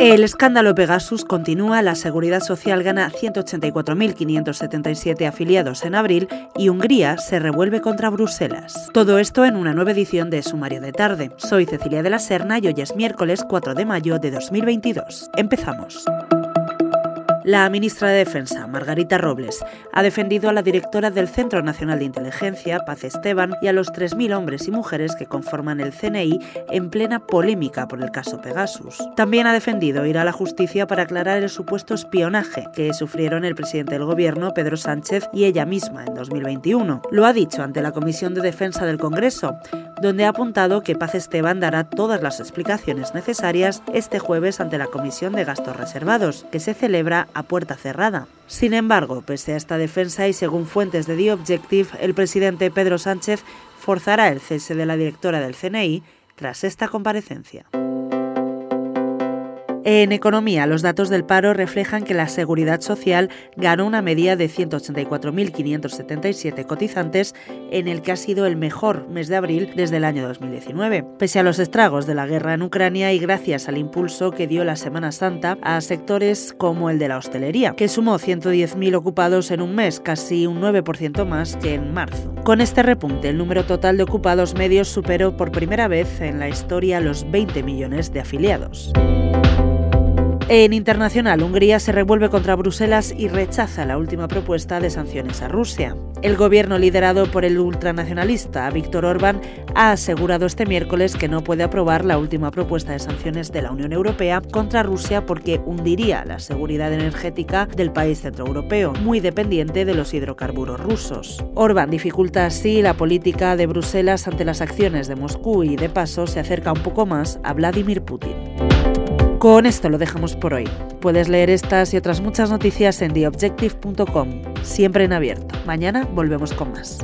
El escándalo Pegasus continúa, la Seguridad Social gana 184.577 afiliados en abril y Hungría se revuelve contra Bruselas. Todo esto en una nueva edición de Sumario de Tarde. Soy Cecilia de la Serna y hoy es miércoles 4 de mayo de 2022. Empezamos. La ministra de Defensa, Margarita Robles, ha defendido a la directora del Centro Nacional de Inteligencia, Paz Esteban, y a los 3.000 hombres y mujeres que conforman el CNI en plena polémica por el caso Pegasus. También ha defendido ir a la justicia para aclarar el supuesto espionaje que sufrieron el presidente del gobierno, Pedro Sánchez, y ella misma en 2021. Lo ha dicho ante la Comisión de Defensa del Congreso, donde ha apuntado que Paz Esteban dará todas las explicaciones necesarias este jueves ante la Comisión de Gastos Reservados, que se celebra a puerta cerrada. Sin embargo, pese a esta defensa y según fuentes de The Objective, el presidente Pedro Sánchez forzará el cese de la directora del CNI tras esta comparecencia. En economía, los datos del paro reflejan que la Seguridad Social ganó una media de 184.577 cotizantes en el que ha sido el mejor mes de abril desde el año 2019. Pese a los estragos de la guerra en Ucrania y gracias al impulso que dio la Semana Santa a sectores como el de la hostelería, que sumó 110.000 ocupados en un mes, casi un 9% más que en marzo. Con este repunte, el número total de ocupados medios superó por primera vez en la historia los 20 millones de afiliados. En internacional, Hungría se revuelve contra Bruselas y rechaza la última propuesta de sanciones a Rusia. El gobierno liderado por el ultranacionalista Víctor Orbán ha asegurado este miércoles que no puede aprobar la última propuesta de sanciones de la Unión Europea contra Rusia porque hundiría la seguridad energética del país centroeuropeo, muy dependiente de los hidrocarburos rusos. Orbán dificulta así la política de Bruselas ante las acciones de Moscú y de paso se acerca un poco más a Vladimir Putin. Con esto lo dejamos por hoy. Puedes leer estas y otras muchas noticias en theobjective.com, siempre en abierto. Mañana volvemos con más.